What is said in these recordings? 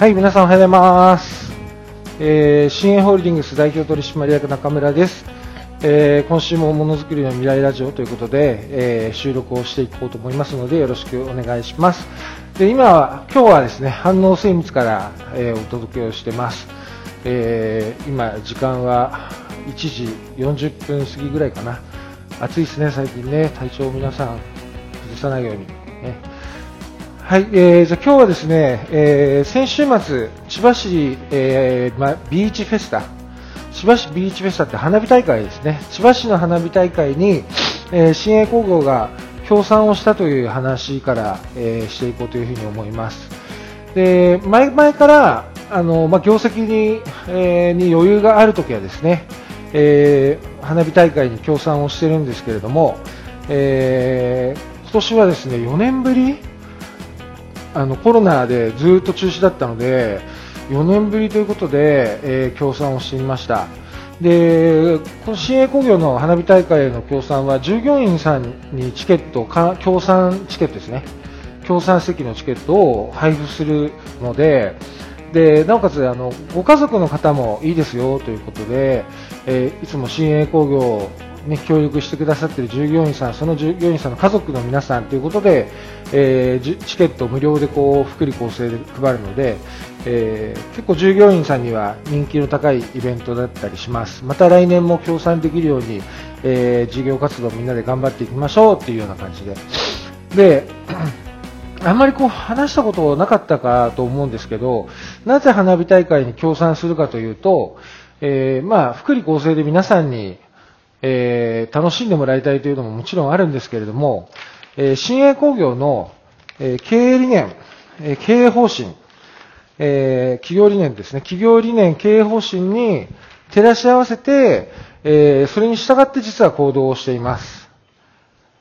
はい、皆さんおはようございます。えー、新栄ホールディングス代表取締役中村です。えー、今週もものづくりの未来ラジオということで、えー、収録をしていこうと思いますのでよろしくお願いします。で、今は、今日はですね、反応精密から、えー、お届けをしてます。えー、今、時間は1時40分過ぎぐらいかな。暑いですね、最近ね。体調を皆さん崩さないように。ねはい、えー、じゃ今日はですね、えー、先週末、千葉市、えーま、ビーチフェスタ、千葉市ビーチフェスタって花火大会ですね、千葉市の花火大会に、えー、新栄工業が協賛をしたという話から、えー、していこうというふうに思います。で前々からあの、ま、業績に,、えー、に余裕があるときはですね、えー、花火大会に協賛をしてるんですけれども、えー、今年はですね4年ぶりあのコロナでずっと中止だったので4年ぶりということで、えー、協賛をしていました。でこの新栄工業の花火大会への協賛は従業員さんにチケット協賛チケットですね。協賛席のチケットを配布するのででなおかつあのご家族の方もいいですよということで、えー、いつも新栄工業ね、協力してくださっている従業員さん、その従業員さんの家族の皆さんということで、えー、チケットを無料でこう福利厚生で配るので、えー、結構従業員さんには人気の高いイベントだったりします。また来年も協賛できるように、えー、事業活動みんなで頑張っていきましょうっていうような感じで。で、あんまりこう話したことなかったかと思うんですけど、なぜ花火大会に協賛するかというと、えー、まあ、福利厚生で皆さんにえー、楽しんでもらいたいというのももちろんあるんですけれども、えー、新栄工業の、えー、経営理念、え経営方針、え企業理念ですね、企業理念、経営方針に照らし合わせて、えそれに従って実は行動をしています。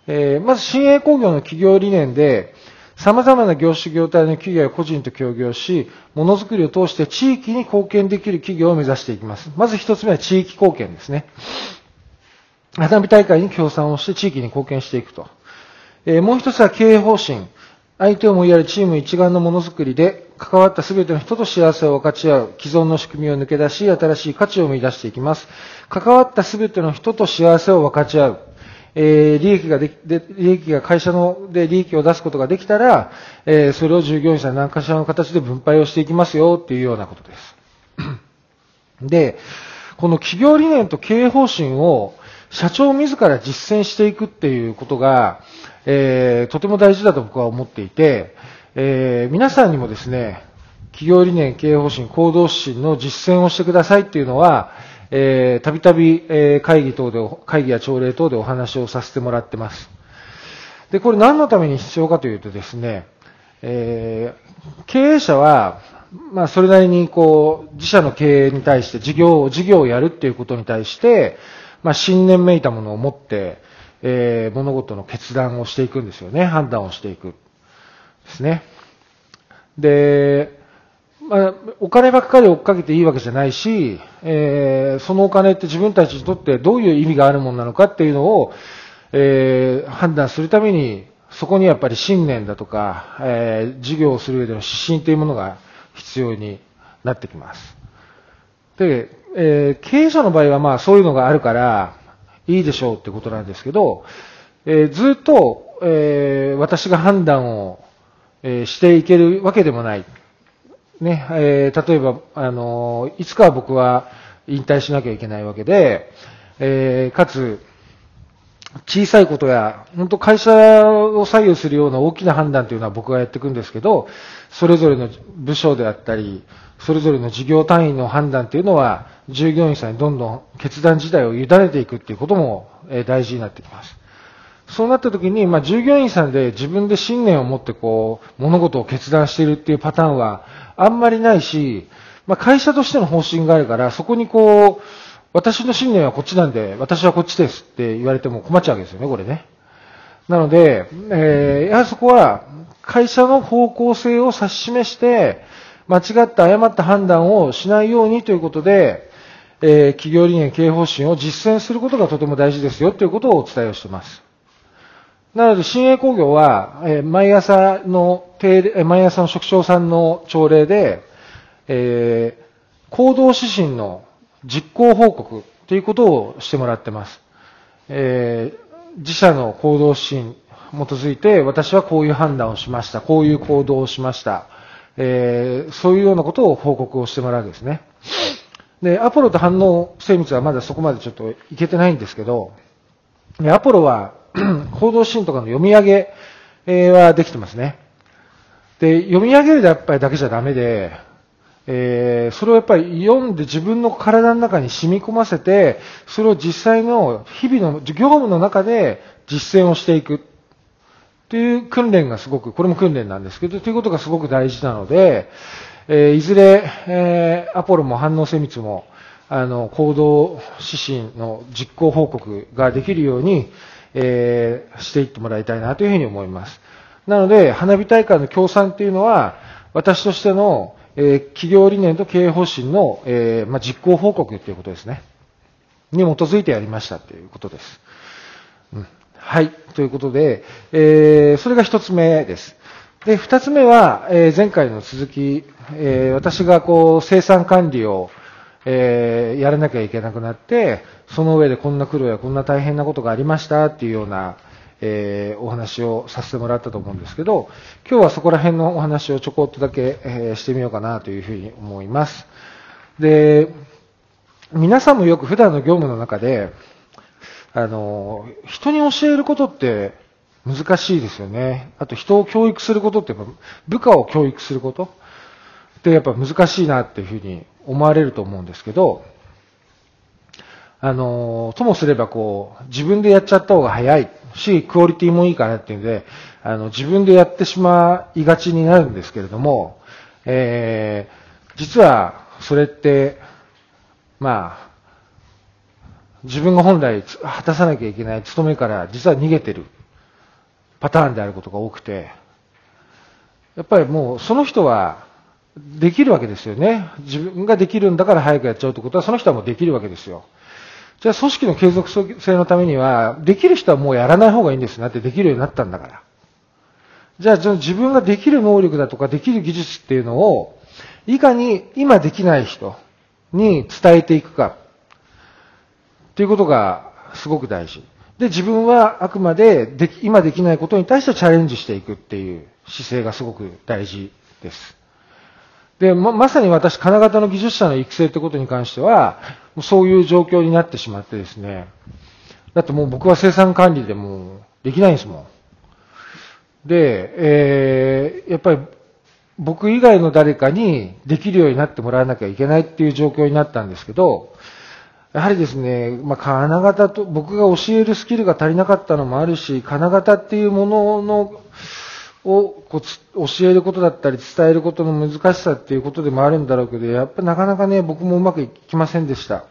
えまず新栄工業の企業理念で、様々な業種業態の企業や個人と協業し、ものづくりを通して地域に貢献できる企業を目指していきます。まず一つ目は地域貢献ですね。花火大会に協賛をして地域に貢献していくと。えー、もう一つは経営方針。相手を思いやるチーム一丸のものづくりで、関わったすべての人と幸せを分かち合う、既存の仕組みを抜け出し、新しい価値を生み出していきます。関わったすべての人と幸せを分かち合う。えー、利益がでで、利益が会社ので利益を出すことができたら、えー、それを従業員さん何かしらの形で分配をしていきますよっていうようなことです。で、この企業理念と経営方針を社長自ら実践していくっていうことが、えー、とても大事だと僕は思っていて、えー、皆さんにもですね、企業理念、経営方針、行動指針の実践をしてくださいっていうのは、えー、たびたび、え会議等で、会議や朝礼等でお話をさせてもらってます。で、これ何のために必要かというとですね、え経営者は、まあ、それなりにこう、自社の経営に対して事業、事業をやるっていうことに対して、まあ、信念めいたものを持って、えー、物事の決断をしていくんですよね。判断をしていく。ですね。で、まあ、お金ばっかり追っかけていいわけじゃないし、えー、そのお金って自分たちにとってどういう意味があるものなのかっていうのを、えー、判断するために、そこにやっぱり信念だとか、えー、事業をする上での指針というものが必要になってきます。で、えー、経営者の場合はまあそういうのがあるからいいでしょうってことなんですけど、えー、ずっと、えー、私が判断を、えしていけるわけでもない。ね、え例えば、あのいつかは僕は引退しなきゃいけないわけで、えかつ、小さいことや、本当会社を左右するような大きな判断というのは僕がやっていくんですけど、それぞれの部署であったり、それぞれの事業単位の判断というのは、従業員さんにどんどん決断自体を委ねていくっていうことも大事になってきます。そうなった時に、まあ、従業員さんで自分で信念を持ってこう、物事を決断しているっていうパターンはあんまりないし、まあ、会社としての方針があるから、そこにこう、私の信念はこっちなんで、私はこっちですって言われても困っちゃうわけですよね、これね。なので、えー、やはりそこは、会社の方向性を指し示して、間違った誤った判断をしないようにということで、えー、企業理念、経営方針を実践することがとても大事ですよということをお伝えをしています。なので、新栄工業は、えー、毎朝の定例、毎朝の職長さんの朝礼で、えー、行動指針の実行報告ということをしてもらってます。えー、自社の行動指針基づいて、私はこういう判断をしました。こういう行動をしました。えー、そういうようなことを報告をしてもらうわけですね。で、アポロと反応精密はまだそこまでちょっといけてないんですけど、アポロは行動指針とかの読み上げはできてますね。で、読み上げるやっぱりだけじゃダメで、えー、それをやっぱり読んで自分の体の中に染み込ませて、それを実際の日々の業務の中で実践をしていくという訓練がすごく、これも訓練なんですけど、ということがすごく大事なので、えー、いずれ、えー、アポロも反応精密も、あの、行動指針の実行報告ができるように、えー、していってもらいたいなというふうに思います。なので、花火大会の協賛っていうのは、私としての、え、企業理念と経営方針の、えまあ、実行報告ということですね。に基づいてやりましたということです。うん、はい。ということで、えー、それが一つ目です。で、二つ目は、えー、前回の続き、えー、私がこう、生産管理を、えー、やらなきゃいけなくなって、その上でこんな苦労やこんな大変なことがありましたっていうような、えー、お話をさせてもらったと思うんですけど、今日はそこら辺のお話をちょこっとだけ、えー、してみようかなというふうに思います。で、皆さんもよく普段の業務の中で、あの、人に教えることって難しいですよね。あと人を教育することって部下を教育することってやっぱ難しいなっていうふうに思われると思うんですけど、あの、ともすればこう、自分でやっちゃった方が早いし、クオリティもいいかなっていうんで、あの、自分でやってしまいがちになるんですけれども、えー、実はそれって、まあ、自分が本来果たさなきゃいけない務めから実は逃げてるパターンであることが多くて、やっぱりもうその人はできるわけですよね。自分ができるんだから早くやっちゃうってことはその人はもうできるわけですよ。じゃあ組織の継続性のためには、できる人はもうやらない方がいいんですなってできるようになったんだから。じゃあ自分ができる能力だとかできる技術っていうのを、いかに今できない人に伝えていくか。っていうことがすごく大事。で、自分はあくまででき今できないことに対してチャレンジしていくっていう姿勢がすごく大事です。で、ま、まさに私、金型の技術者の育成ってことに関しては、そういう状況になってしまってですね。だってもう僕は生産管理でもできないんですもん。で、えー、やっぱり僕以外の誰かにできるようになってもらわなきゃいけないっていう状況になったんですけど、やはりですね、まあ、金型と、僕が教えるスキルが足りなかったのもあるし、金型っていうもののをこう教えることだったり伝えることの難しさっていうことでもあるんだろうけど、やっぱなかなかね、僕もうまくいきませんでした。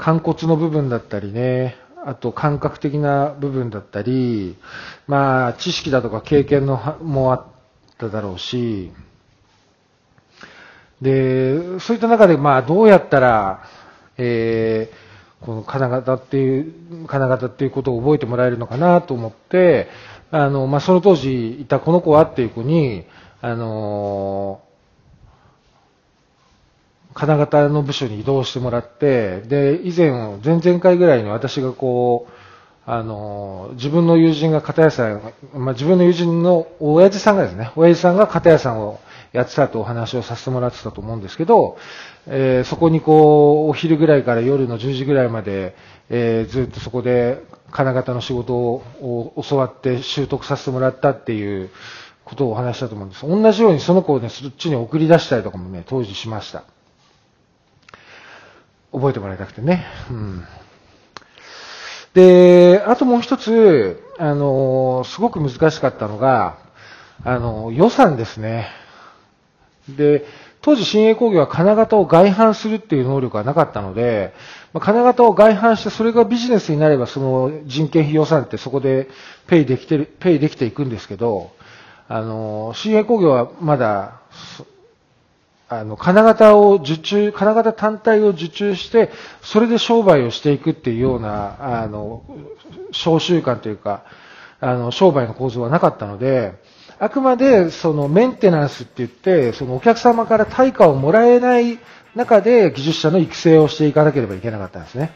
肝骨の部分だったりね、あと感覚的な部分だったり、まあ知識だとか経験のもあっただろうし、で、そういった中でまあどうやったら、えー、この金型っていう、金型っていうことを覚えてもらえるのかなと思って、あの、まあ、その当時いたこの子はっていう子に、あの金型の部署に移動してもらって、で、以前、前々回ぐらいに私がこう、あの、自分の友人が片屋さん、まあ、自分の友人の親父さんがですね、親父さんが片屋さんをやってたとお話をさせてもらってたと思うんですけど、えー、そこにこう、お昼ぐらいから夜の10時ぐらいまで、えー、ずっとそこで金型の仕事を教わって習得させてもらったっていうことをお話したと思うんです。同じようにその子をね、そっちに送り出したりとかもね、当時しました。覚えてもらいたくてね。うん。で、あともう一つ、あの、すごく難しかったのが、あの、予算ですね。で、当時新鋭工業は金型を外販するっていう能力がなかったので、まあ、金型を外販してそれがビジネスになればその人件費予算ってそこでペイできてる、ペイできていくんですけど、あの、新鋭工業はまだ、あの、金型を受注、金型単体を受注して、それで商売をしていくっていうような、あの、商習慣というか、あの、商売の構造はなかったので、あくまでそのメンテナンスって言って、そのお客様から対価をもらえない中で技術者の育成をしていかなければいけなかったんですね。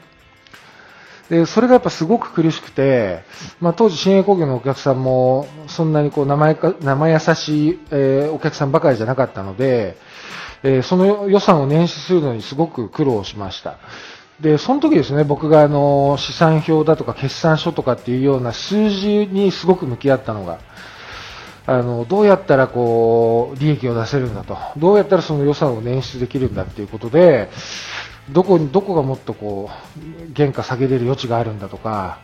で、それがやっぱすごく苦しくて、まあ、当時新鋭工業のお客さんもそんなにこう生か生優しい、え、お客さんばかりじゃなかったので、え、その予算を捻出するのにすごく苦労しました。で、その時ですね、僕があの、資産表だとか決算書とかっていうような数字にすごく向き合ったのが、あの、どうやったらこう、利益を出せるんだと。どうやったらその予算を捻出できるんだっていうことで、どこに、どこがもっとこう、原価下げれる余地があるんだとか、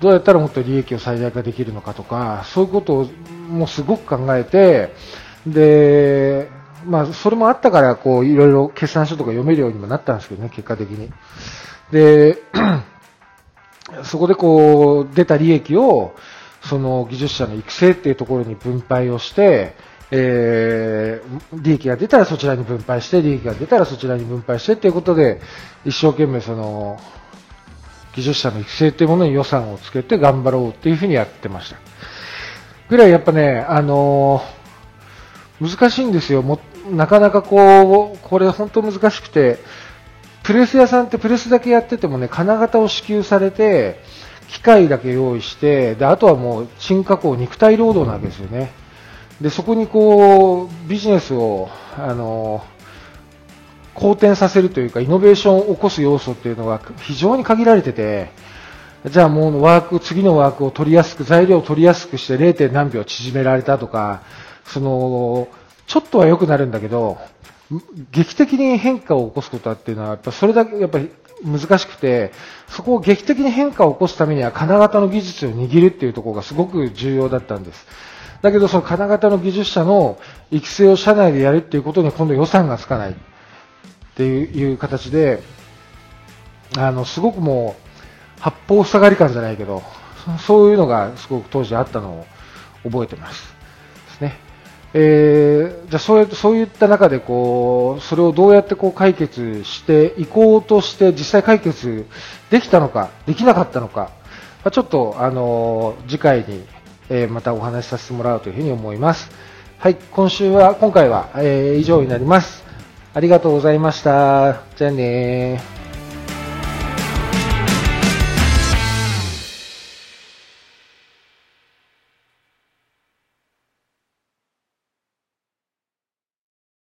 どうやったらもっと利益を最大化できるのかとか、そういうことをもうすごく考えて、で、まあ、それもあったから、こう、いろいろ決算書とか読めるようにもなったんですけどね、結果的に。で、そこでこう、出た利益を、その技術者の育成っていうところに分配をして、えー、利益が出たらそちらに分配して、利益が出たらそちらに分配してっていうことで、一生懸命その、技術者の育成っていうものに予算をつけて頑張ろうっていうふうにやってました。ぐらいやっぱね、あのー、難しいんですよ。もなかなかこう、これ本当難しくて、プレス屋さんってプレスだけやっててもね、金型を支給されて、機械だけ用意して、で、あとはもう沈加工、肉体労働なわけですよね。で、そこにこう、ビジネスを、あの、好転させるというか、イノベーションを起こす要素っていうのが非常に限られてて、じゃあもうワーク、次のワークを取りやすく、材料を取りやすくして 0. 何秒縮められたとか、その、ちょっとは良くなるんだけど、劇的に変化を起こすことっていうのは、やっぱそれだけ、やっぱり難しくて、そこを劇的に変化を起こすためには金型の技術を握るっていうところがすごく重要だったんです。だけどその金型の技術者の育成を社内でやるっていうことに今度予算がつかないっていう形で、あの、すごくもう、八方塞がり感じゃないけど、そういうのがすごく当時あったのを覚えてます。えー、じゃあそうやそういった中でこうそれをどうやってこう解決していこうとして実際解決できたのかできなかったのか、まあ、ちょっとあの次回に、えー、またお話しさせてもらうというふうに思います。はい、今週は今回は、えー、以上になります。ありがとうございました。じゃあね